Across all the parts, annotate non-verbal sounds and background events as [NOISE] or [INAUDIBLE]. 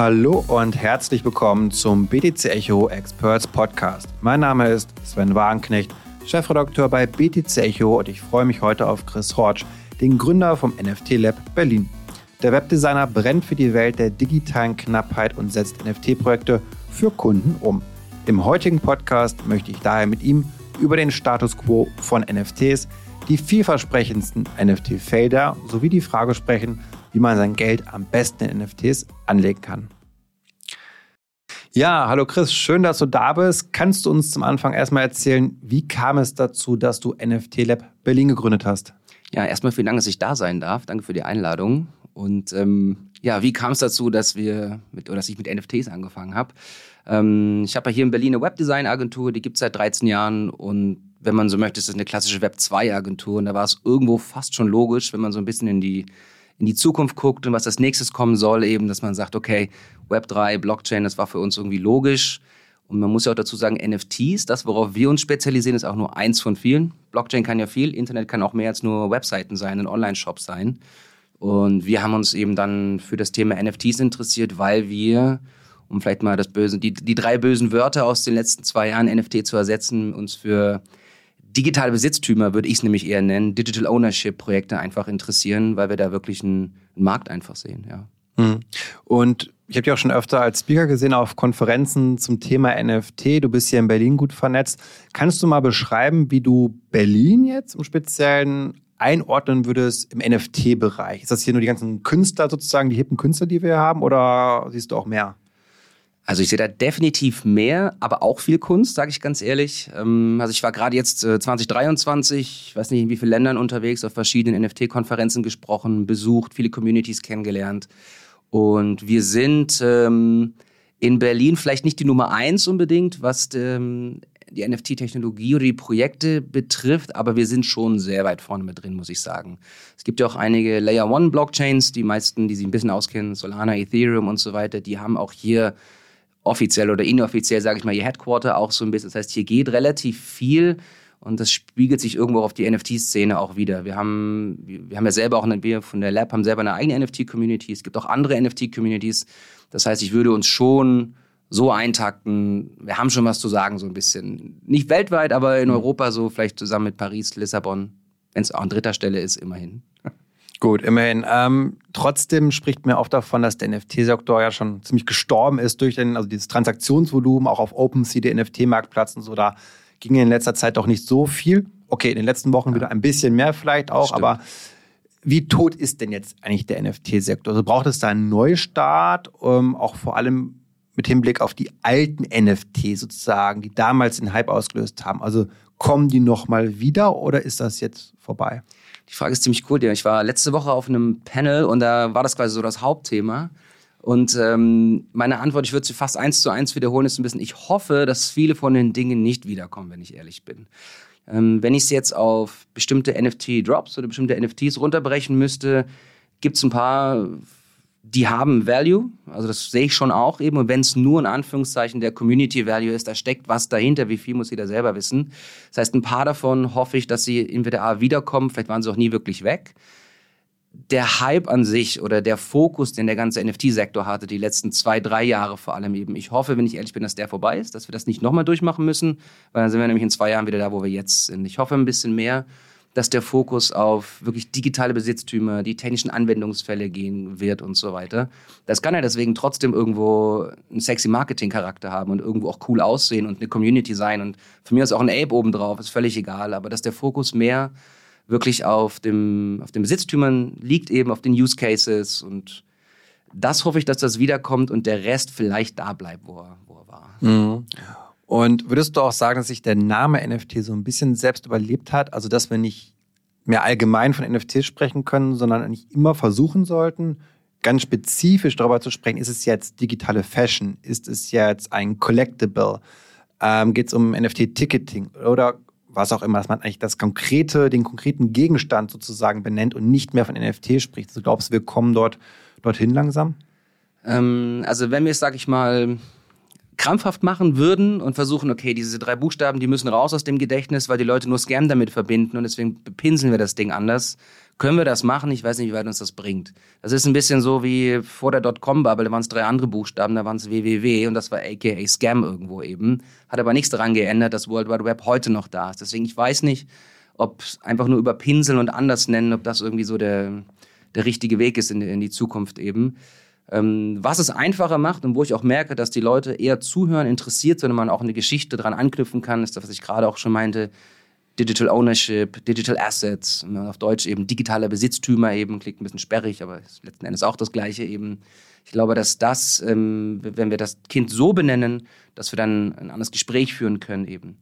Hallo und herzlich willkommen zum BTC Echo Experts Podcast. Mein Name ist Sven Wagenknecht, Chefredakteur bei BTC Echo und ich freue mich heute auf Chris Hortsch, den Gründer vom NFT Lab Berlin. Der Webdesigner brennt für die Welt der digitalen Knappheit und setzt NFT-Projekte für Kunden um. Im heutigen Podcast möchte ich daher mit ihm über den Status quo von NFTs, die vielversprechendsten NFT-Felder sowie die Frage sprechen, wie man sein Geld am besten in NFTs anlegen kann. Ja, hallo Chris, schön, dass du da bist. Kannst du uns zum Anfang erstmal erzählen, wie kam es dazu, dass du NFT Lab Berlin gegründet hast? Ja, erstmal vielen Dank, dass ich da sein darf. Danke für die Einladung. Und ähm, ja, wie kam es dazu, dass wir mit oder dass ich mit NFTs angefangen habe? Ähm, ich habe ja hier in Berlin eine Webdesign-Agentur, die gibt es seit 13 Jahren und wenn man so möchte, ist das eine klassische Web 2-Agentur. Und da war es irgendwo fast schon logisch, wenn man so ein bisschen in die in die Zukunft guckt und was als nächstes kommen soll, eben, dass man sagt, okay, Web3, Blockchain, das war für uns irgendwie logisch. Und man muss ja auch dazu sagen, NFTs, das, worauf wir uns spezialisieren, ist auch nur eins von vielen. Blockchain kann ja viel, Internet kann auch mehr als nur Webseiten sein, ein Online-Shop sein. Und wir haben uns eben dann für das Thema NFTs interessiert, weil wir, um vielleicht mal das Böse, die, die drei bösen Wörter aus den letzten zwei Jahren NFT zu ersetzen, uns für digitale Besitztümer, würde ich es nämlich eher nennen, Digital Ownership Projekte einfach interessieren, weil wir da wirklich einen, Markt einfach sehen, ja. Mhm. Und ich habe dich auch schon öfter als Speaker gesehen auf Konferenzen zum Thema NFT. Du bist hier in Berlin gut vernetzt. Kannst du mal beschreiben, wie du Berlin jetzt im Speziellen einordnen würdest im NFT-Bereich? Ist das hier nur die ganzen Künstler sozusagen, die hippen Künstler, die wir haben, oder siehst du auch mehr? Also ich sehe da definitiv mehr, aber auch viel Kunst, sage ich ganz ehrlich. Ähm, also ich war gerade jetzt 2023, ich weiß nicht in wie vielen Ländern unterwegs, auf verschiedenen NFT-Konferenzen gesprochen, besucht, viele Communities kennengelernt. Und wir sind ähm, in Berlin vielleicht nicht die Nummer eins unbedingt, was ähm, die NFT-Technologie oder die Projekte betrifft, aber wir sind schon sehr weit vorne mit drin, muss ich sagen. Es gibt ja auch einige Layer One Blockchains, die meisten, die sich ein bisschen auskennen, Solana, Ethereum und so weiter, die haben auch hier offiziell oder inoffiziell, sage ich mal, ihr Headquarter auch so ein bisschen. Das heißt, hier geht relativ viel und das spiegelt sich irgendwo auf die NFT-Szene auch wieder. Wir haben, wir haben ja selber auch, eine, wir von der Lab haben selber eine eigene NFT-Community. Es gibt auch andere NFT-Communities. Das heißt, ich würde uns schon so eintakten. Wir haben schon was zu sagen, so ein bisschen. Nicht weltweit, aber in mhm. Europa so, vielleicht zusammen mit Paris, Lissabon, wenn es auch an dritter Stelle ist, immerhin. Gut, immerhin. Ähm, trotzdem spricht mir oft davon, dass der NFT-Sektor ja schon ziemlich gestorben ist durch den, also dieses Transaktionsvolumen, auch auf OpenSea, der NFT-Marktplatz und so. Da ging in letzter Zeit doch nicht so viel. Okay, in den letzten Wochen ja. wieder ein bisschen mehr vielleicht auch, aber wie tot ist denn jetzt eigentlich der NFT-Sektor? Also braucht es da einen Neustart, ähm, auch vor allem mit Hinblick auf die alten NFT sozusagen, die damals den Hype ausgelöst haben? Also kommen die nochmal wieder oder ist das jetzt vorbei? Die Frage ist ziemlich cool. Ich war letzte Woche auf einem Panel und da war das quasi so das Hauptthema. Und ähm, meine Antwort, ich würde sie fast eins zu eins wiederholen, ist ein bisschen, ich hoffe, dass viele von den Dingen nicht wiederkommen, wenn ich ehrlich bin. Ähm, wenn ich es jetzt auf bestimmte NFT-Drops oder bestimmte NFTs runterbrechen müsste, gibt es ein paar die haben Value, also das sehe ich schon auch eben. Und wenn es nur in Anführungszeichen der Community Value ist, da steckt was dahinter, wie viel muss jeder selber wissen. Das heißt, ein paar davon hoffe ich, dass sie entweder A wiederkommen, vielleicht waren sie auch nie wirklich weg. Der Hype an sich oder der Fokus, den der ganze NFT-Sektor hatte, die letzten zwei, drei Jahre vor allem eben. Ich hoffe, wenn ich ehrlich bin, dass der vorbei ist, dass wir das nicht nochmal durchmachen müssen, weil dann sind wir nämlich in zwei Jahren wieder da, wo wir jetzt sind. Ich hoffe ein bisschen mehr dass der Fokus auf wirklich digitale Besitztümer, die technischen Anwendungsfälle gehen wird und so weiter. Das kann ja deswegen trotzdem irgendwo einen sexy Marketing-Charakter haben und irgendwo auch cool aussehen und eine Community sein. Und für mich ist auch ein Ape obendrauf, ist völlig egal. Aber dass der Fokus mehr wirklich auf dem, auf den Besitztümern liegt, eben auf den Use Cases und das hoffe ich, dass das wiederkommt und der Rest vielleicht da bleibt, wo er, wo er war. Mhm. Und würdest du auch sagen, dass sich der Name NFT so ein bisschen selbst überlebt hat? Also, dass wir nicht mehr allgemein von NFTs sprechen können, sondern eigentlich immer versuchen sollten, ganz spezifisch darüber zu sprechen, ist es jetzt digitale Fashion? Ist es jetzt ein Collectible? Ähm, Geht es um NFT-Ticketing oder was auch immer, dass man eigentlich das konkrete, den konkreten Gegenstand sozusagen benennt und nicht mehr von NFT spricht. Also glaubst du, wir kommen dort dorthin langsam? Ähm, also wenn wir es, sag ich mal, krampfhaft machen würden und versuchen, okay, diese drei Buchstaben, die müssen raus aus dem Gedächtnis, weil die Leute nur Scam damit verbinden und deswegen pinseln wir das Ding anders, können wir das machen? Ich weiß nicht, wie weit uns das bringt. Das ist ein bisschen so wie vor der Dotcom-Bubble, da waren es drei andere Buchstaben, da waren es www und das war aka Scam irgendwo eben. Hat aber nichts daran geändert, dass World Wide Web heute noch da ist. Deswegen, ich weiß nicht, ob einfach nur überpinseln und anders nennen, ob das irgendwie so der, der richtige Weg ist in, in die Zukunft eben. Ähm, was es einfacher macht und wo ich auch merke, dass die Leute eher zuhören, interessiert sind und man auch eine Geschichte dran anknüpfen kann, ist das, was ich gerade auch schon meinte, Digital Ownership, Digital Assets, auf Deutsch eben digitaler Besitztümer eben, klingt ein bisschen sperrig, aber ist letzten Endes auch das Gleiche eben. Ich glaube, dass das, ähm, wenn wir das Kind so benennen, dass wir dann ein anderes Gespräch führen können eben.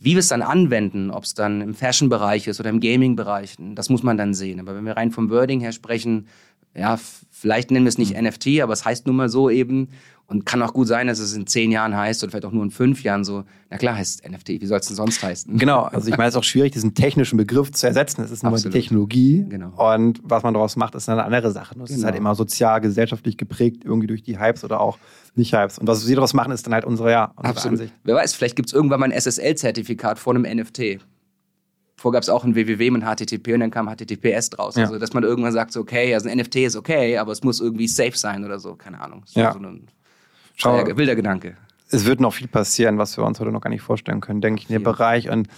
Wie wir es dann anwenden, ob es dann im Fashion-Bereich ist oder im Gaming-Bereich, das muss man dann sehen. Aber wenn wir rein vom Wording her sprechen, ja, vielleicht nennen wir es nicht mhm. NFT, aber es heißt nun mal so eben. Und kann auch gut sein, dass es in zehn Jahren heißt oder vielleicht auch nur in fünf Jahren so. Na klar heißt es NFT, wie soll es denn sonst heißen? Genau, also ich meine, es ist auch schwierig, diesen technischen Begriff zu ersetzen. Es ist nur die Technologie. Genau. Und was man daraus macht, ist eine andere Sache. Es genau. ist halt genau. immer sozial, gesellschaftlich geprägt, irgendwie durch die Hypes oder auch nicht Hypes. Und was wir daraus machen, ist dann halt unsere, ja, unsere Absolut. Ansicht. Wer weiß, vielleicht gibt es irgendwann mal ein SSL-Zertifikat vor einem NFT. Vorher gab es auch ein www mit HTTP und dann kam HTTPS draus. Ja. Also, dass man irgendwann sagt, so, okay, also ein NFT ist okay, aber es muss irgendwie safe sein oder so. Keine Ahnung. ja. so ein Schau, wilder Gedanke. Es wird noch viel passieren, was wir uns heute noch gar nicht vorstellen können, denke ich, in dem Bereich. Und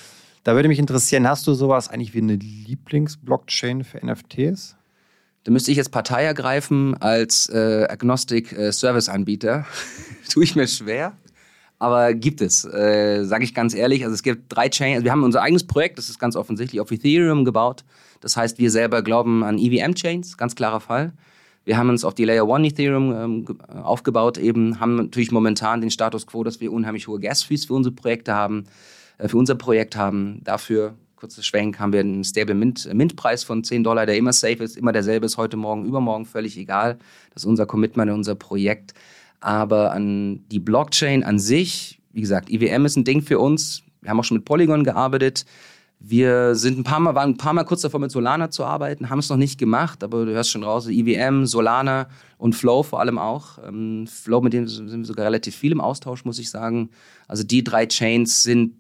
da würde mich interessieren, hast du sowas eigentlich wie eine Lieblings-Blockchain für NFTs? Da müsste ich jetzt Partei ergreifen als äh, Agnostic-Service-Anbieter. Äh, [LAUGHS] Tue ich mir schwer. Aber gibt es, äh, sage ich ganz ehrlich. Also es gibt drei Chains. Also wir haben unser eigenes Projekt, das ist ganz offensichtlich auf Ethereum gebaut. Das heißt, wir selber glauben an EVM-Chains, ganz klarer Fall. Wir haben uns auf die Layer One Ethereum ähm, aufgebaut, eben haben natürlich momentan den Status quo, dass wir unheimlich hohe Gas-Fees für unsere Projekte haben, äh, für unser Projekt haben. Dafür, kurzes Schwenk, haben wir einen Stable Mint, Mint-Preis von 10 Dollar, der immer safe ist, immer derselbe ist, heute Morgen, übermorgen, völlig egal. Das ist unser Commitment, unser Projekt. Aber an die Blockchain an sich, wie gesagt, IWM ist ein Ding für uns. Wir haben auch schon mit Polygon gearbeitet. Wir sind ein paar Mal, waren ein paar Mal kurz davor, mit Solana zu arbeiten, haben es noch nicht gemacht, aber du hörst schon raus, IWM, Solana und Flow vor allem auch. Ähm, Flow, mit dem sind wir sogar relativ viel im Austausch, muss ich sagen. Also die drei Chains sind,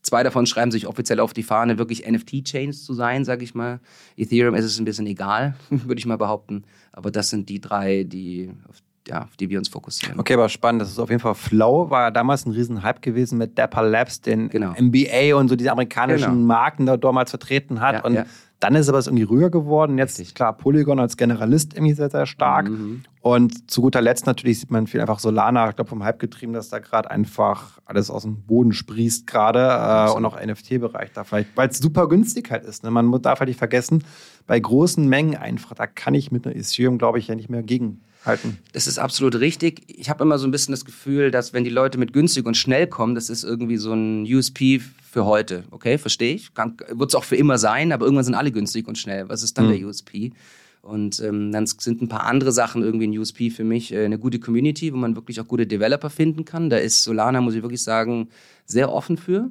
zwei davon schreiben sich offiziell auf die Fahne, wirklich NFT-Chains zu sein, sage ich mal. Ethereum ist es ein bisschen egal, [LAUGHS] würde ich mal behaupten. Aber das sind die drei, die, auf ja, auf die wir uns fokussieren. Okay, aber spannend. Das ist auf jeden Fall Flow, war ja damals ein Riesenhype gewesen mit Dapper Labs, den genau. MBA und so diese amerikanischen genau. Marken da damals vertreten hat. Ja, und ja. dann ist aber es irgendwie rüber geworden. Jetzt, Richtig. klar, Polygon als Generalist irgendwie sehr, sehr stark. Mhm. Und zu guter Letzt natürlich sieht man viel einfach Solana, ich glaube vom Hype getrieben, dass da gerade einfach alles aus dem Boden sprießt gerade äh, und auch NFT-Bereich da vielleicht, weil es super günstig halt ist. Ne? Man darf halt nicht vergessen, bei großen Mengen einfach, da kann ich mit einer Ethereum, glaube ich, ja nicht mehr gegen halten. Das ist absolut richtig. Ich habe immer so ein bisschen das Gefühl, dass wenn die Leute mit günstig und schnell kommen, das ist irgendwie so ein USP für heute. Okay, verstehe ich. Wird es auch für immer sein, aber irgendwann sind alle günstig und schnell. Was ist dann mhm. der USP? Und ähm, dann sind ein paar andere Sachen irgendwie ein USP für mich. Äh, eine gute Community, wo man wirklich auch gute Developer finden kann. Da ist Solana, muss ich wirklich sagen, sehr offen für.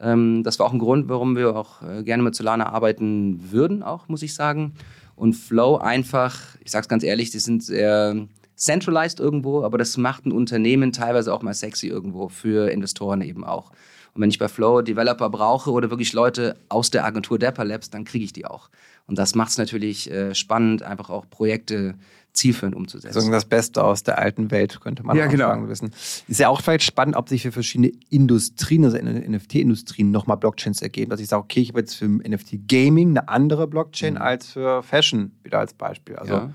Ähm, das war auch ein Grund, warum wir auch äh, gerne mit Solana arbeiten würden, auch, muss ich sagen und Flow einfach, ich sag's ganz ehrlich, die sind sehr centralized irgendwo, aber das macht ein Unternehmen teilweise auch mal sexy irgendwo für Investoren eben auch. Und wenn ich bei Flow Developer brauche oder wirklich Leute aus der Agentur Dapper Labs, dann kriege ich die auch. Und das macht es natürlich äh, spannend, einfach auch Projekte zielführend umzusetzen. Also das Beste aus der alten Welt, könnte man ja, genau. sagen wissen. Ist ja auch vielleicht spannend, ob sich für verschiedene Industrien, also NFT-Industrien, nochmal Blockchains ergeben. Dass ich sage, okay, ich habe jetzt für NFT-Gaming eine andere Blockchain mhm. als für Fashion, wieder als Beispiel. Also ja.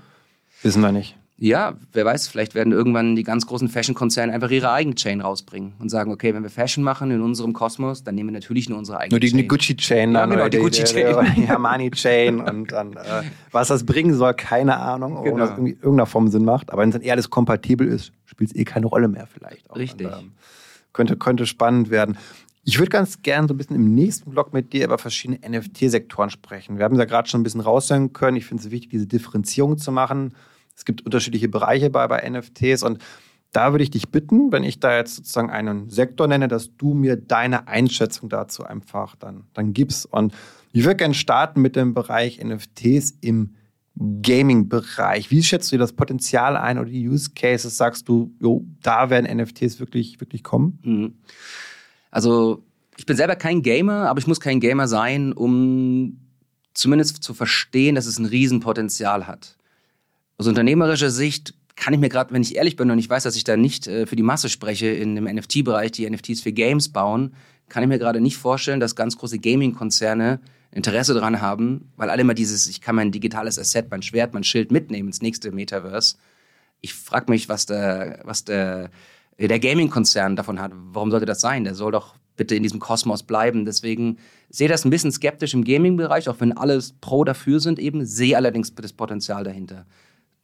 wissen wir nicht ja, wer weiß, vielleicht werden irgendwann die ganz großen Fashion-Konzerne einfach ihre eigene Chain rausbringen und sagen, okay, wenn wir Fashion machen in unserem Kosmos, dann nehmen wir natürlich nur unsere eigene Nur die, Chain. die Gucci-Chain dann. Ja, genau, [LAUGHS] die, Gucci-Chain. Die Armani-Chain und dann, äh, was das bringen soll, keine Ahnung, genau. ob das irgendwie irgendeiner Form Sinn macht. Aber wenn es dann eher alles kompatibel ist, spielt es eh keine Rolle mehr vielleicht. Auch. Richtig. Und, ähm, könnte, könnte spannend werden. Ich würde ganz gerne so ein bisschen im nächsten Blog mit dir über verschiedene NFT-Sektoren sprechen. Wir haben ja gerade schon ein bisschen raushören können. Ich finde es wichtig, diese Differenzierung zu machen es gibt unterschiedliche Bereiche bei, bei NFTs und da würde ich dich bitten, wenn ich da jetzt sozusagen einen Sektor nenne, dass du mir deine Einschätzung dazu einfach dann, dann gibst. Und ich würde gerne starten mit dem Bereich NFTs im Gaming-Bereich. Wie schätzt du das Potenzial ein oder die Use Cases? Sagst du, jo, da werden NFTs wirklich, wirklich kommen? Mhm. Also, ich bin selber kein Gamer, aber ich muss kein Gamer sein, um zumindest zu verstehen, dass es ein Riesenpotenzial hat. Aus unternehmerischer Sicht kann ich mir gerade, wenn ich ehrlich bin und ich weiß, dass ich da nicht äh, für die Masse spreche in dem NFT-Bereich, die NFTs für Games bauen, kann ich mir gerade nicht vorstellen, dass ganz große Gaming-Konzerne Interesse daran haben, weil alle immer dieses, ich kann mein digitales Asset, mein Schwert, mein Schild mitnehmen ins nächste Metaverse. Ich frage mich, was der, was der, der Gaming-Konzern davon hat. Warum sollte das sein? Der soll doch bitte in diesem Kosmos bleiben. Deswegen sehe das ein bisschen skeptisch im Gaming-Bereich, auch wenn alle pro dafür sind eben, sehe allerdings das Potenzial dahinter.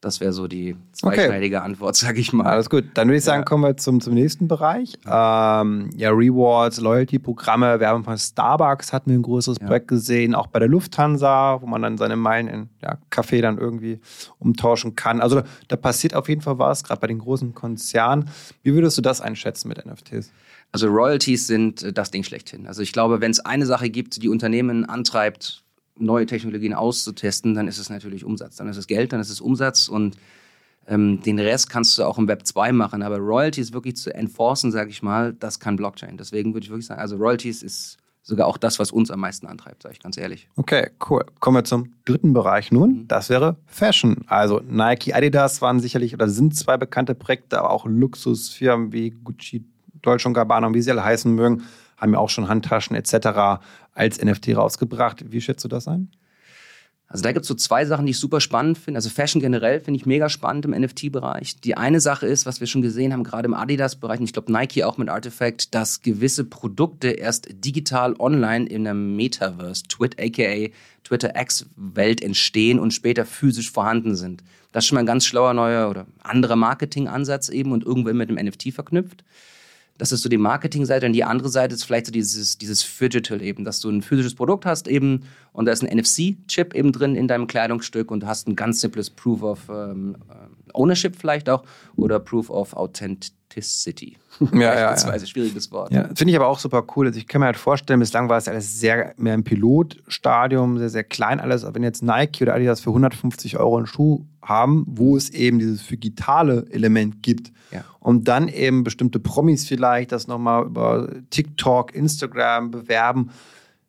Das wäre so die zweischneidige okay. Antwort, [LAUGHS] sage ich mal. Alles gut. Dann würde ich sagen, ja. kommen wir zum, zum nächsten Bereich. Ähm, ja, Rewards, Loyalty-Programme, Werbung von Starbucks hatten wir ein größeres ja. Projekt gesehen, auch bei der Lufthansa, wo man dann seine Meilen in ja, Kaffee dann irgendwie umtauschen kann. Also da passiert auf jeden Fall was, gerade bei den großen Konzernen. Wie würdest du das einschätzen mit NFTs? Also Royalties sind äh, das Ding schlechthin. Also ich glaube, wenn es eine Sache gibt, die Unternehmen antreibt, neue Technologien auszutesten, dann ist es natürlich Umsatz. Dann ist es Geld, dann ist es Umsatz und ähm, den Rest kannst du auch im Web 2 machen. Aber Royalties wirklich zu enforcen, sage ich mal, das kann Blockchain. Deswegen würde ich wirklich sagen, also Royalties ist sogar auch das, was uns am meisten antreibt, sage ich ganz ehrlich. Okay, cool. Kommen wir zum dritten Bereich nun. Mhm. Das wäre Fashion. Also Nike, Adidas waren sicherlich oder sind zwei bekannte Projekte, aber auch Luxusfirmen wie Gucci, Dolce Gabbana und wie sie alle heißen mögen, haben ja auch schon Handtaschen etc als NFT rausgebracht. Wie schätzt du das ein? Also da gibt es so zwei Sachen, die ich super spannend finde. Also Fashion generell finde ich mega spannend im NFT-Bereich. Die eine Sache ist, was wir schon gesehen haben, gerade im Adidas-Bereich, und ich glaube Nike auch mit Artifact, dass gewisse Produkte erst digital online in der Metaverse, Twit, aka Twitter X-Welt entstehen und später physisch vorhanden sind. Das ist schon mal ein ganz schlauer neuer oder anderer Marketing-Ansatz eben und irgendwo mit dem NFT verknüpft. Das ist so die Marketingseite und die andere Seite ist vielleicht so dieses, dieses Phygital eben, dass du ein physisches Produkt hast eben und da ist ein NFC-Chip eben drin in deinem Kleidungsstück und du hast ein ganz simples Proof of ähm, äh, Ownership vielleicht auch oder Proof of Authenticity. [LAUGHS] Ja, ja, ja. schwieriges Wort. Ja, finde ich aber auch super cool. Also ich kann mir halt vorstellen, bislang war es alles sehr mehr im Pilotstadium, sehr, sehr klein alles. Aber wenn jetzt Nike oder Adidas für 150 Euro einen Schuh haben, wo es eben dieses digitale Element gibt, ja. und dann eben bestimmte Promis vielleicht das nochmal über TikTok, Instagram bewerben,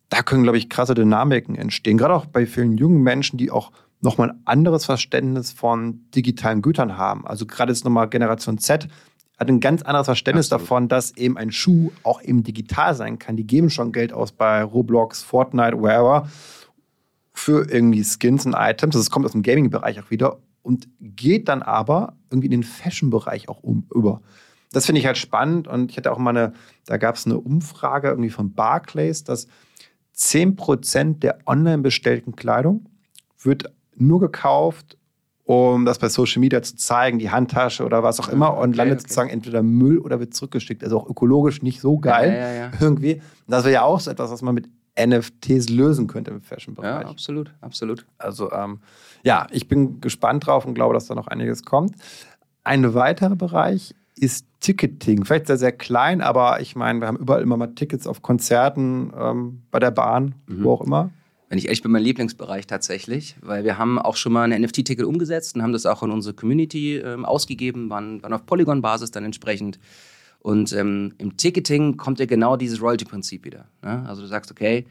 da können, glaube ich, krasse Dynamiken entstehen. Gerade auch bei vielen jungen Menschen, die auch nochmal ein anderes Verständnis von digitalen Gütern haben. Also gerade jetzt nochmal Generation Z hat ein ganz anderes Verständnis Absolut. davon, dass eben ein Schuh auch eben digital sein kann. Die geben schon Geld aus bei Roblox, Fortnite, wherever für irgendwie Skins und Items. Das kommt aus dem Gaming-Bereich auch wieder und geht dann aber irgendwie in den Fashion-Bereich auch um, über. Das finde ich halt spannend und ich hatte auch mal eine, da gab es eine Umfrage irgendwie von Barclays, dass 10% der online bestellten Kleidung wird nur gekauft, um das bei Social Media zu zeigen, die Handtasche oder was auch immer, und okay, landet okay. sozusagen entweder Müll oder wird zurückgeschickt. Also auch ökologisch nicht so geil ja, ja, ja. irgendwie. Das wäre ja auch so etwas, was man mit NFTs lösen könnte im Fashion-Bereich. Ja, absolut, absolut. Also ähm, ja, ich bin gespannt drauf und glaube, dass da noch einiges kommt. Ein weiterer Bereich ist Ticketing. Vielleicht sehr, sehr klein, aber ich meine, wir haben überall immer mal Tickets auf Konzerten, ähm, bei der Bahn, mhm. wo auch immer. Wenn ich ehrlich bin, mein Lieblingsbereich tatsächlich, weil wir haben auch schon mal ein NFT-Ticket umgesetzt und haben das auch in unsere Community ähm, ausgegeben, waren, waren auf Polygon-Basis dann entsprechend. Und ähm, im Ticketing kommt ja genau dieses Royalty-Prinzip wieder. Ne? Also du sagst, okay,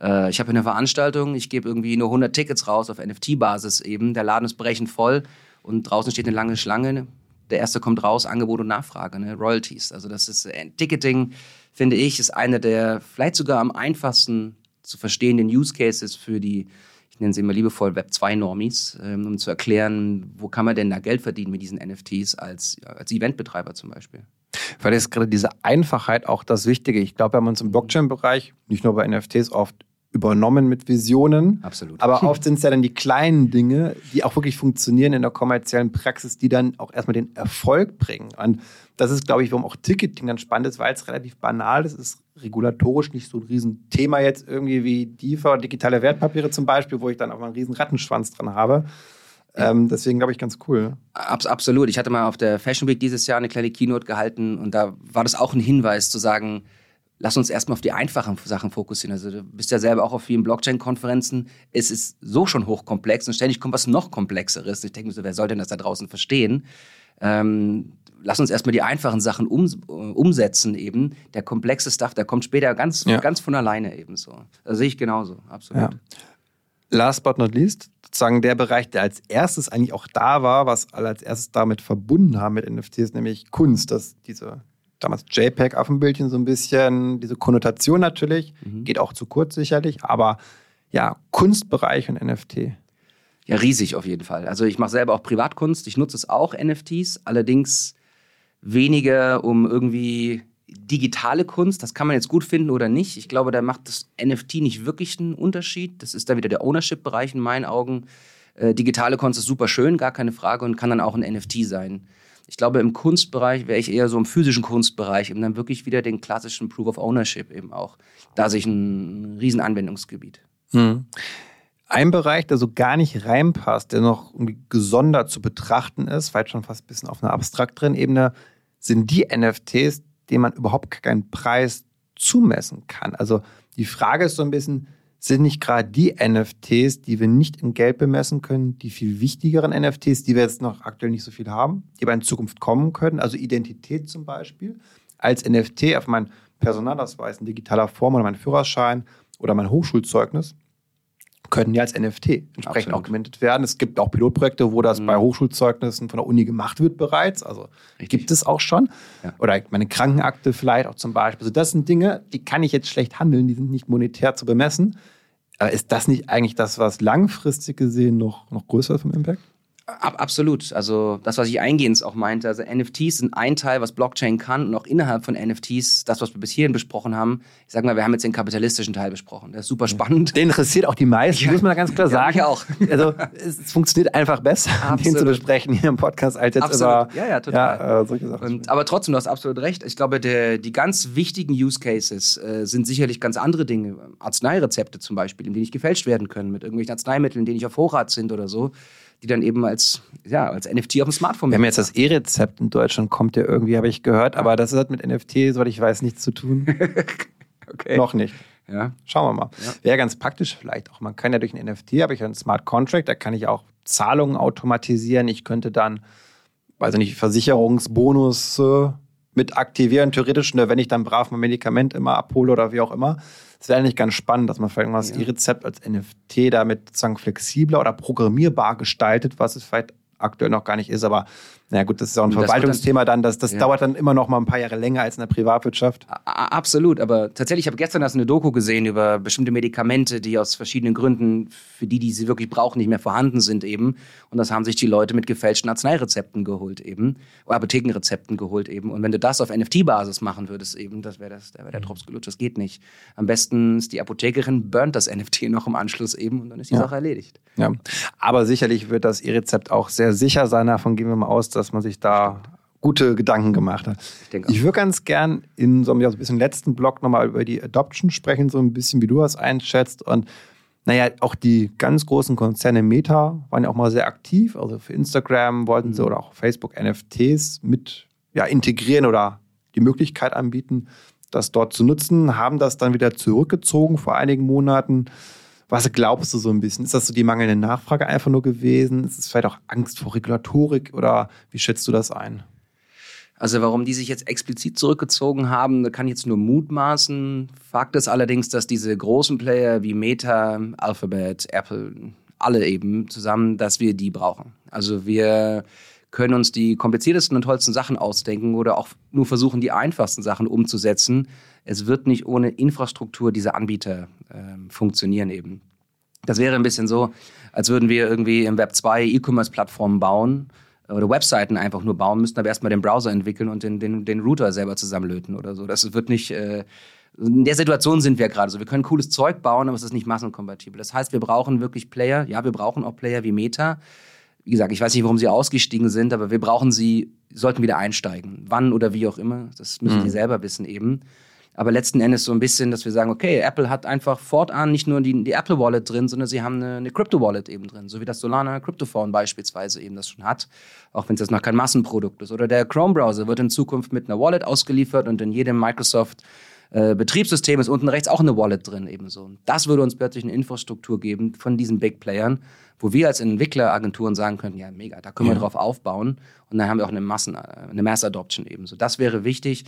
äh, ich habe eine Veranstaltung, ich gebe irgendwie nur 100 Tickets raus auf NFT-Basis eben, der Laden ist brechend voll und draußen steht eine lange Schlange, der erste kommt raus, Angebot und Nachfrage, ne? Royalties. Also das ist äh, Ticketing, finde ich, ist einer der vielleicht sogar am einfachsten zu verstehenden Use Cases für die, ich nenne sie immer liebevoll Web 2 Normis, ähm, um zu erklären, wo kann man denn da Geld verdienen mit diesen NFTs als, als Eventbetreiber zum Beispiel. Weil ist gerade diese Einfachheit auch das Wichtige. Ich glaube, wir haben uns im Blockchain-Bereich, nicht nur bei NFTs, oft übernommen mit Visionen. Absolut. Aber [LAUGHS] oft sind es ja dann die kleinen Dinge, die auch wirklich funktionieren in der kommerziellen Praxis, die dann auch erstmal den Erfolg bringen. Und das ist, glaube ich, warum auch Ticketing dann spannend ist, weil es relativ banal ist. Es ist regulatorisch nicht so ein Riesenthema jetzt irgendwie wie DIFA, digitale Wertpapiere zum Beispiel, wo ich dann auch mal einen riesen Rattenschwanz dran habe. Ja. Ähm, deswegen glaube ich ganz cool. Abs absolut. Ich hatte mal auf der Fashion Week dieses Jahr eine kleine Keynote gehalten und da war das auch ein Hinweis zu sagen, lass uns erstmal auf die einfachen Sachen fokussieren. Also du bist ja selber auch auf vielen Blockchain-Konferenzen. Es ist so schon hochkomplex und ständig kommt was noch komplexeres. Ich denke mir so, wer soll denn das da draußen verstehen? Ähm, lass uns erstmal die einfachen Sachen um, umsetzen eben. Der komplexe Stuff, der kommt später ganz, ja. ganz von alleine eben so. Das sehe ich genauso, absolut. Ja. Last but not least, sozusagen der Bereich, der als erstes eigentlich auch da war, was alle als erstes damit verbunden haben mit NFTs, nämlich Kunst. Das, diese damals JPEG-Affenbildchen so ein bisschen, diese Konnotation natürlich, mhm. geht auch zu kurz sicherlich, aber ja, Kunstbereich und NFT. Ja, riesig auf jeden Fall. Also ich mache selber auch Privatkunst, ich nutze es auch, NFTs, allerdings weniger um irgendwie digitale Kunst, das kann man jetzt gut finden oder nicht. Ich glaube, da macht das NFT nicht wirklich einen Unterschied. Das ist da wieder der Ownership-Bereich in meinen Augen. Äh, digitale Kunst ist super schön, gar keine Frage, und kann dann auch ein NFT sein. Ich glaube, im Kunstbereich wäre ich eher so im physischen Kunstbereich, eben dann wirklich wieder den klassischen Proof of Ownership eben auch. Da sehe ich ein riesen Anwendungsgebiet. Hm. Ein Bereich, der so gar nicht reinpasst, der noch gesondert zu betrachten ist, vielleicht schon fast ein bisschen auf einer abstrakteren Ebene, sind die NFTs, denen man überhaupt keinen Preis zumessen kann. Also die Frage ist so ein bisschen, sind nicht gerade die NFTs, die wir nicht in Geld bemessen können, die viel wichtigeren NFTs, die wir jetzt noch aktuell nicht so viel haben, die aber in Zukunft kommen können, also Identität zum Beispiel, als NFT auf mein Personalausweis in digitaler Form oder mein Führerschein oder mein Hochschulzeugnis können ja als NFT entsprechend Absolut. auch gemintet werden. Es gibt auch Pilotprojekte, wo das mhm. bei Hochschulzeugnissen von der Uni gemacht wird bereits. Also Richtig. gibt es auch schon. Ja. Oder meine Krankenakte vielleicht auch zum Beispiel. Also das sind Dinge, die kann ich jetzt schlecht handeln, die sind nicht monetär zu bemessen. Aber ist das nicht eigentlich das, was langfristig gesehen noch, noch größer ist vom Impact? Ab, absolut. Also das, was ich eingehend auch meinte, also NFTs sind ein Teil, was Blockchain kann und auch innerhalb von NFTs, das, was wir bis hierhin besprochen haben, ich sag mal, wir haben jetzt den kapitalistischen Teil besprochen. Der ist super spannend. Den interessiert auch die meisten, ja. muss man da ganz klar sagen. Ja, auch. Also es, funktioniert einfach besser, absolut. [LAUGHS] den zu besprechen hier im Podcast, als jetzt absolut. über ja, ja, total. Ja, äh, solche Sachen. Und, aber trotzdem, du hast absolut recht. Ich glaube, der, die ganz wichtigen Use Cases äh, sind sicherlich ganz andere Dinge. Arzneirezepte zum Beispiel, in denen nicht gefälscht werden können, mit irgendwelchen Arzneimitteln, die nicht auf Vorrat sind oder so die dann eben als, ja, als NFT auf dem Smartphone Wir haben jetzt das E-Rezept in Deutschland, kommt ja irgendwie, habe ich gehört, aber das hat mit NFT, soweit ich weiß, nichts zu tun. [LAUGHS] okay. Noch nicht. Ja. Schauen wir mal. Ja. Wäre ganz praktisch vielleicht auch. Man kann ja durch ein NFT, habe ich einen Smart Contract, da kann ich auch Zahlungen automatisieren. Ich könnte dann, weiß ich nicht, Versicherungsbonus mit aktivieren, theoretisch, ne, wenn ich dann brav mein Medikament immer abhole oder wie auch immer. Es wäre eigentlich ganz spannend, dass man vielleicht irgendwas ja. E-Rezept als NFT damit sozusagen flexibler oder programmierbar gestaltet, was es vielleicht aktuell noch gar nicht ist, aber na gut, das ist auch ein Verwaltungsthema dann, das, das ja. dauert dann immer noch mal ein paar Jahre länger als in der Privatwirtschaft. Absolut, aber tatsächlich, ich habe gestern erst eine Doku gesehen über bestimmte Medikamente, die aus verschiedenen Gründen, für die, die sie wirklich brauchen, nicht mehr vorhanden sind eben. Und das haben sich die Leute mit gefälschten Arzneirezepten geholt eben, oder Apothekenrezepten geholt eben. Und wenn du das auf NFT-Basis machen würdest eben, das wäre das, wär der Drops gelutscht, das geht nicht. Am besten ist die Apothekerin, burnt das NFT [LAUGHS] noch im Anschluss eben und dann ist die ja. Sache erledigt. Ja, aber sicherlich wird das E-Rezept auch sehr sicher sein, davon gehen wir mal aus, dass man sich da gute Gedanken gemacht hat. Ich, ich würde ganz gern in so einem, ja, so ein bisschen letzten Block nochmal über die Adoption sprechen, so ein bisschen, wie du das einschätzt. Und naja, auch die ganz großen Konzerne Meta waren ja auch mal sehr aktiv. Also für Instagram wollten sie mhm. oder auch Facebook NFTs mit ja, integrieren oder die Möglichkeit anbieten, das dort zu nutzen, haben das dann wieder zurückgezogen vor einigen Monaten. Was glaubst du so ein bisschen? Ist das so die mangelnde Nachfrage einfach nur gewesen? Ist es vielleicht auch Angst vor Regulatorik oder wie schätzt du das ein? Also warum die sich jetzt explizit zurückgezogen haben, kann ich jetzt nur mutmaßen. Fakt ist allerdings, dass diese großen Player wie Meta, Alphabet, Apple, alle eben zusammen, dass wir die brauchen. Also wir können uns die kompliziertesten und tollsten Sachen ausdenken oder auch nur versuchen, die einfachsten Sachen umzusetzen es wird nicht ohne Infrastruktur dieser Anbieter äh, funktionieren eben. Das wäre ein bisschen so, als würden wir irgendwie im Web 2 E-Commerce-Plattformen bauen oder Webseiten einfach nur bauen, müssten aber erstmal den Browser entwickeln und den, den, den Router selber zusammenlöten oder so. Das wird nicht. Äh, in der Situation sind wir gerade so. Wir können cooles Zeug bauen, aber es ist nicht massenkompatibel. Das heißt, wir brauchen wirklich Player. Ja, wir brauchen auch Player wie Meta. Wie gesagt, ich weiß nicht, warum sie ausgestiegen sind, aber wir brauchen sie, sollten wieder einsteigen. Wann oder wie auch immer, das müssen mhm. die selber wissen eben. Aber letzten Endes so ein bisschen, dass wir sagen, okay, Apple hat einfach fortan nicht nur die, die Apple Wallet drin, sondern sie haben eine, eine Crypto Wallet eben drin, so wie das Solana Cryptophone beispielsweise eben das schon hat, auch wenn es jetzt noch kein Massenprodukt ist. Oder der Chrome Browser wird in Zukunft mit einer Wallet ausgeliefert und in jedem Microsoft äh, Betriebssystem ist unten rechts auch eine Wallet drin ebenso. Und das würde uns plötzlich eine Infrastruktur geben von diesen Big Playern, wo wir als Entwickleragenturen sagen könnten, ja mega, da können wir drauf aufbauen und dann haben wir auch eine Massen, äh, eine Mass Adoption ebenso. Das wäre wichtig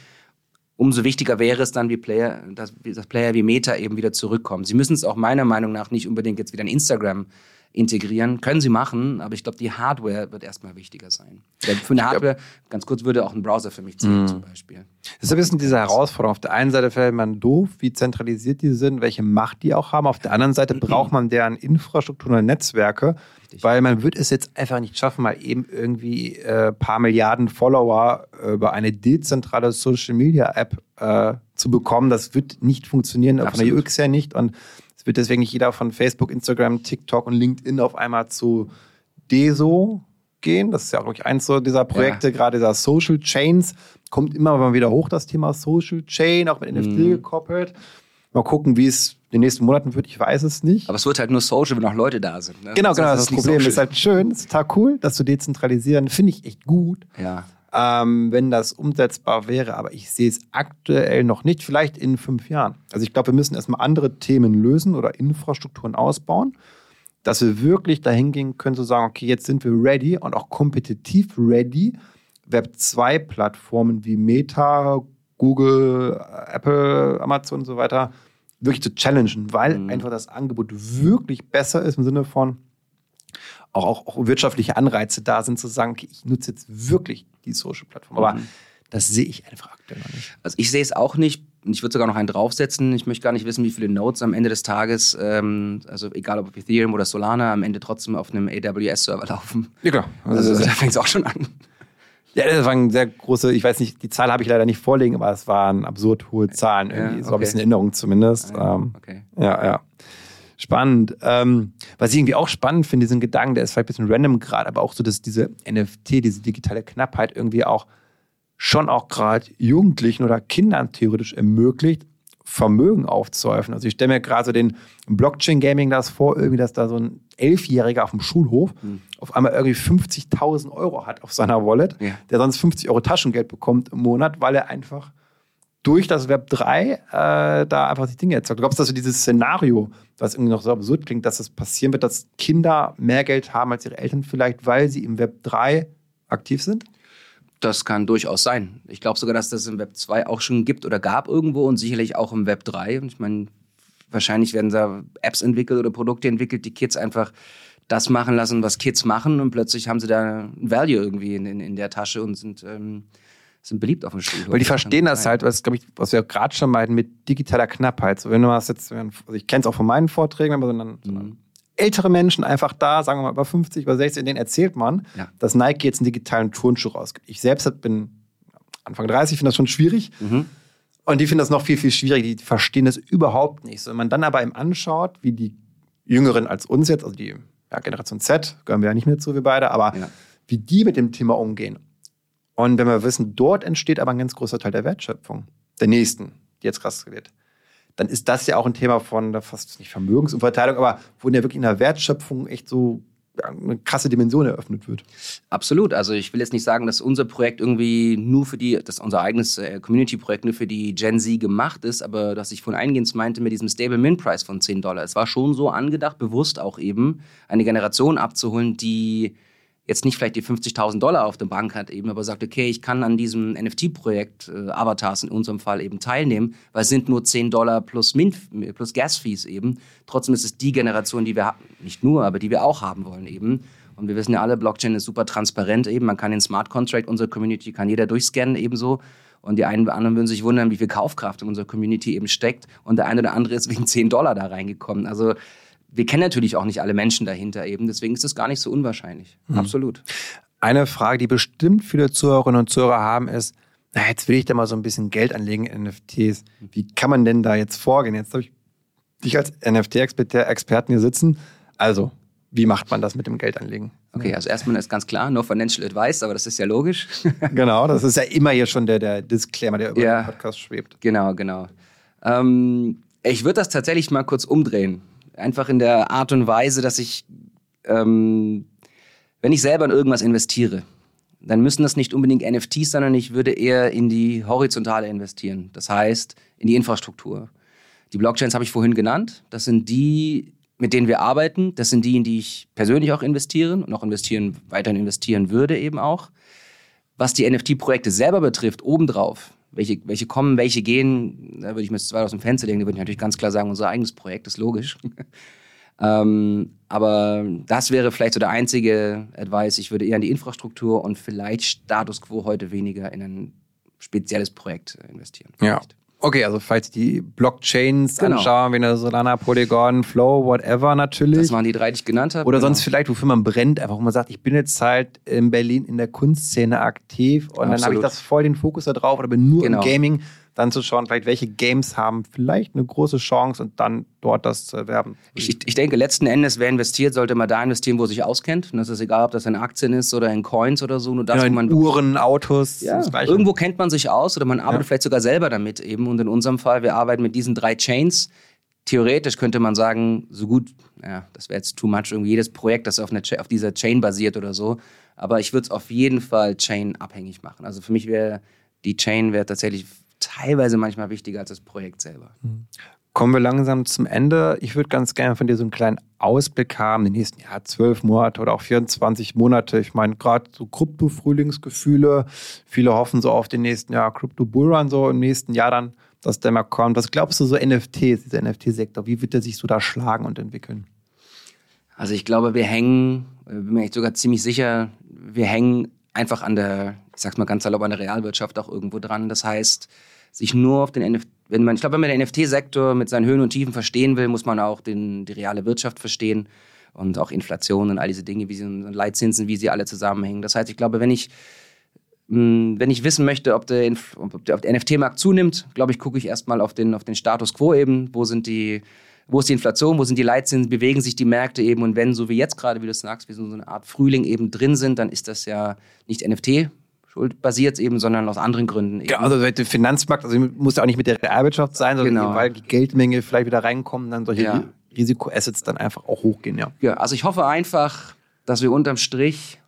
umso wichtiger wäre es dann, wie Player, dass, dass Player wie Meta eben wieder zurückkommen. Sie müssen es auch meiner Meinung nach nicht unbedingt jetzt wieder in Instagram integrieren. Können sie machen, aber ich glaube, die Hardware wird erstmal wichtiger sein. Für eine Hardware, ganz kurz, würde auch ein Browser für mich zählen, mhm. zum Beispiel. Das ist ein bisschen diese Herausforderung. Auf der einen Seite fällt man doof, wie zentralisiert die sind, welche Macht die auch haben. Auf der anderen Seite mhm. braucht man deren Infrastruktur und Netzwerke, Richtig. weil man wird es jetzt einfach nicht schaffen, mal eben irgendwie äh, paar Milliarden Follower über eine dezentrale Social Media App äh, zu bekommen. Das wird nicht funktionieren, Absolut. von der UX her nicht. Und es wird deswegen nicht jeder von Facebook, Instagram, TikTok und LinkedIn auf einmal zu DESO gehen. Das ist ja, glaube ich, eins so dieser Projekte, ja. gerade dieser Social Chains. Kommt immer mal wieder hoch, das Thema Social Chain, auch mit NFT mhm. gekoppelt. Mal gucken, wie es in den nächsten Monaten wird, ich weiß es nicht. Aber es wird halt nur social, wenn auch Leute da sind. Ne? Genau, das genau. Das, das Problem social. ist halt schön, ist total cool, das zu dezentralisieren. Finde ich echt gut. Ja ähm, wenn das umsetzbar wäre. Aber ich sehe es aktuell noch nicht, vielleicht in fünf Jahren. Also ich glaube, wir müssen erstmal andere Themen lösen oder Infrastrukturen ausbauen, dass wir wirklich dahin gehen können zu sagen, okay, jetzt sind wir ready und auch kompetitiv ready, Web 2-Plattformen wie Meta, Google, Apple, Amazon und so weiter wirklich zu challengen, weil mhm. einfach das Angebot wirklich besser ist im Sinne von, auch, auch, auch wirtschaftliche Anreize da sind, zu sagen, okay, ich nutze jetzt wirklich die Social-Plattform. Aber mhm. das sehe ich einfach aktuell noch nicht. Also ich sehe es auch nicht. Ich würde sogar noch einen draufsetzen. Ich möchte gar nicht wissen, wie viele Nodes am Ende des Tages, ähm, also egal ob Ethereum oder Solana, am Ende trotzdem auf einem AWS-Server laufen. Ja, klar. Also, also da fängt es auch schon an. Ja, das waren sehr große, ich weiß nicht, die Zahl habe ich leider nicht vorliegen, aber es waren absurd hohe Zahlen, irgendwie, ja, okay. so ein bisschen Erinnerung zumindest. Ah, ähm, okay. Ja, ja. Spannend. Ähm, was ich irgendwie auch spannend finde, diesen Gedanken, der ist vielleicht ein bisschen random gerade, aber auch so, dass diese NFT, diese digitale Knappheit irgendwie auch schon auch gerade Jugendlichen oder Kindern theoretisch ermöglicht, Vermögen aufzuhäufen. Also ich stelle mir gerade so den Blockchain-Gaming das vor, irgendwie, dass da so ein Elfjähriger auf dem Schulhof mhm. auf einmal irgendwie 50.000 Euro hat auf seiner Wallet, ja. der sonst 50 Euro Taschengeld bekommt im Monat, weil er einfach durch das Web 3 äh, da einfach die Dinge erzeugt. Du glaubst, dass du dieses Szenario, was irgendwie noch so absurd klingt, dass das passieren wird, dass Kinder mehr Geld haben als ihre Eltern vielleicht, weil sie im Web 3 aktiv sind? Das kann durchaus sein. Ich glaube sogar, dass das im Web 2 auch schon gibt oder gab irgendwo und sicherlich auch im Web 3. Und ich meine, wahrscheinlich werden da Apps entwickelt oder Produkte entwickelt, die Kids einfach das machen lassen, was Kids machen und plötzlich haben sie da ein Value irgendwie in, in, in der Tasche und sind ähm, sind beliebt auf dem Schulhof. Weil die verstehen das halt, was, ich, was wir gerade schon meinen mit digitaler Knappheit. So, wenn du was jetzt, also ich kenne es auch von meinen Vorträgen, wenn man so mhm. ältere Menschen einfach da, sagen wir mal über 50, über 60, denen erzählt man, ja. dass Nike jetzt einen digitalen Turnschuh rausgibt. Ich selbst bin Anfang 30, finde das schon schwierig. Mhm. Und die finden das noch viel, viel schwieriger. Die verstehen das überhaupt nicht. So, wenn man dann aber eben anschaut, wie die Jüngeren als uns jetzt, also die ja, Generation Z, gehören wir ja nicht mehr zu, wir beide, aber ja. wie die mit dem Thema umgehen und wenn wir wissen, dort entsteht aber ein ganz großer Teil der Wertschöpfung, der nächsten, die jetzt krass wird, dann ist das ja auch ein Thema von fast nicht Vermögensumverteilung, aber wo ja wirklich in der Wertschöpfung echt so eine krasse Dimension eröffnet wird. Absolut. Also ich will jetzt nicht sagen, dass unser Projekt irgendwie nur für die, dass unser eigenes äh, Community-Projekt nur für die Gen Z gemacht ist, aber dass ich von eingehend meinte mit diesem Stable Min Price von 10 Dollar. Es war schon so angedacht, bewusst auch eben, eine Generation abzuholen, die jetzt nicht vielleicht die 50.000 Dollar auf der Bank hat, eben, aber sagt, okay, ich kann an diesem NFT-Projekt, äh, Avatars in unserem Fall eben teilnehmen, weil es sind nur 10 Dollar plus, plus Gas-Fees eben. Trotzdem ist es die Generation, die wir, nicht nur, aber die wir auch haben wollen eben. Und wir wissen ja alle, Blockchain ist super transparent eben. Man kann den Smart Contract unserer Community, kann jeder durchscannen ebenso. Und die einen oder anderen würden sich wundern, wie viel Kaufkraft in unserer Community eben steckt. Und der eine oder andere ist wegen 10 Dollar da reingekommen. Also wir kennen natürlich auch nicht alle Menschen dahinter eben, deswegen ist das gar nicht so unwahrscheinlich. Mhm. Absolut. Eine Frage, die bestimmt viele Zuhörerinnen und Zuhörer haben, ist, na, jetzt will ich da mal so ein bisschen Geld anlegen in NFTs. Wie kann man denn da jetzt vorgehen? Jetzt habe ich dich als NFT-Experten hier sitzen. Also, wie macht man das mit dem Geldanlegen? Okay, also erstmal ist ganz klar, no financial advice, aber das ist ja logisch. [LAUGHS] genau, das ist ja immer hier schon der, der Disclaimer, der über ja, den Podcast schwebt. Genau, genau. Ähm, ich würde das tatsächlich mal kurz umdrehen einfach in der Art und Weise, dass ich, ähm, wenn ich selber in irgendwas investiere, dann müssen das nicht unbedingt NFTs, sondern ich würde eher in die Horizontale investieren. Das heißt, in die Infrastruktur. Die Blockchains habe ich vorhin genannt. Das sind die, mit denen wir arbeiten. Das sind die, in die ich persönlich auch investiere und auch investieren, weiterhin investieren würde eben auch. Was die NFT-Projekte selber betrifft, obendrauf, welche, welche kommen, welche gehen, da würde ich mir jetzt zwei aus dem Fenster legen, da würde ich natürlich ganz klar sagen, unser eigenes Projekt ist logisch. [LAUGHS] ähm, aber das wäre vielleicht so der einzige Advice. Ich würde eher in die Infrastruktur und vielleicht Status quo heute weniger in ein spezielles Projekt investieren. Ja. Okay, also falls die Blockchains genau. anschauen, wie eine Solana, Polygon, Flow, whatever natürlich. Das waren die drei, die ich genannt habe. Oder genau. sonst vielleicht, wofür man brennt, einfach wo man sagt, ich bin jetzt halt in Berlin in der Kunstszene aktiv und Absolut. dann habe ich das voll den Fokus da drauf oder bin nur genau. im Gaming dann zu schauen, vielleicht welche Games haben vielleicht eine große Chance und dann dort das zu erwerben. Ich, ich denke, letzten Endes, wer investiert, sollte man da investieren, wo er sich auskennt. Und das ist egal, ob das in Aktien ist oder in Coins oder so. Nur das, ja, in man Uhren, Autos. Ja, irgendwo kennt man sich aus oder man arbeitet ja. vielleicht sogar selber damit eben. Und in unserem Fall, wir arbeiten mit diesen drei Chains. Theoretisch könnte man sagen, so gut, ja, das wäre jetzt too much, irgendwie jedes Projekt, das auf, eine, auf dieser Chain basiert oder so. Aber ich würde es auf jeden Fall Chain abhängig machen. Also für mich wäre die Chain wäre tatsächlich teilweise manchmal wichtiger als das Projekt selber. Mhm. Kommen wir langsam zum Ende. Ich würde ganz gerne von dir so einen kleinen Ausblick haben, die nächsten Jahr, zwölf Monate oder auch 24 Monate. Ich meine, gerade so Krypto-Frühlingsgefühle. Viele hoffen so auf den nächsten Jahr Krypto-Bullrun, so im nächsten Jahr dann, dass der mal kommt. Was glaubst du so NFTs, dieser NFT-Sektor? Wie wird der sich so da schlagen und entwickeln? Also ich glaube, wir hängen, äh, bin mir echt sogar ziemlich sicher, wir hängen einfach an der, ich sag's mal ganz salopp, an der Realwirtschaft auch irgendwo dran. Das heißt, sich nur auf den NFT, wenn man, ich glaube, wenn man den NFT-Sektor mit seinen Höhen und Tiefen verstehen will, muss man auch den, die reale Wirtschaft verstehen und auch Inflation und all diese Dinge, wie sie und Leitzinsen, wie sie alle zusammenhängen. Das heißt, ich glaube, wenn ich hm, wenn ich wissen möchte, ob der, ob der, NFT-Markt zunimmt, glaube ich, gucke ich erstmal auf den, auf den Status quo eben. Wo sind die, wo ist die Inflation, wo sind die Leitzinsen, bewegen sich die Märkte eben. Und wenn, so wie jetzt gerade, wie du sagst, wie so eine Art Frühling eben drin sind, dann ist das ja nicht NFT, schuldbasiert eben, sondern aus anderen Gründen. Eben. Ja, also der Finanzmarkt, also muss ja auch nicht mit der Realwirtschaft sein, sondern genau. weil die Geldmenge vielleicht wieder reinkommen, dann solche ja. Risikoassets dann einfach auch hochgehen, ja. Ja, also ich hoffe einfach, dass wir unterm Strich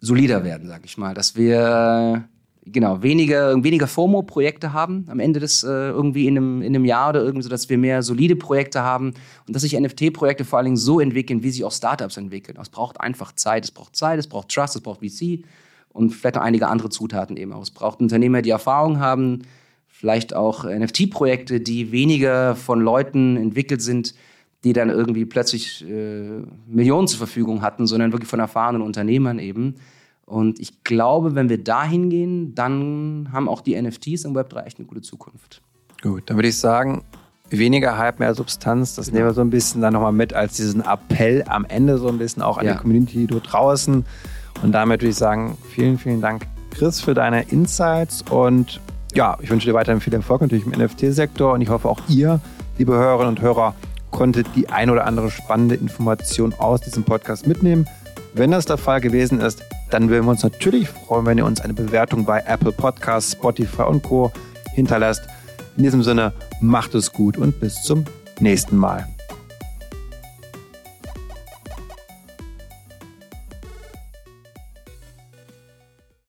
solider werden, sag ich mal, dass wir genau weniger weniger FOMO-Projekte haben am Ende des äh, irgendwie in einem, in einem Jahr oder irgendwie so, dass wir mehr solide Projekte haben und dass sich NFT-Projekte vor allen Dingen so entwickeln, wie sich auch Startups entwickeln. Es braucht einfach Zeit, es braucht Zeit, es braucht Trust, es braucht VC und vielleicht noch einige andere Zutaten eben auch. Es braucht Unternehmer, die Erfahrung haben, vielleicht auch NFT-Projekte, die weniger von Leuten entwickelt sind, die dann irgendwie plötzlich äh, Millionen zur Verfügung hatten, sondern wirklich von erfahrenen Unternehmern eben. Und ich glaube, wenn wir dahin gehen, dann haben auch die NFTs im Web3 echt eine gute Zukunft. Gut, dann würde ich sagen, weniger Hype, mehr Substanz. Das genau. nehmen wir so ein bisschen dann nochmal mit als diesen Appell am Ende so ein bisschen auch an ja. die Community dort draußen. Und damit würde ich sagen, vielen, vielen Dank, Chris, für deine Insights. Und ja, ich wünsche dir weiterhin viel Erfolg natürlich im NFT-Sektor. Und ich hoffe, auch ihr, liebe Hörerinnen und Hörer, konntet die ein oder andere spannende Information aus diesem Podcast mitnehmen. Wenn das der Fall gewesen ist, dann würden wir uns natürlich freuen, wenn ihr uns eine Bewertung bei Apple Podcasts, Spotify und Co. hinterlasst. In diesem Sinne, macht es gut und bis zum nächsten Mal.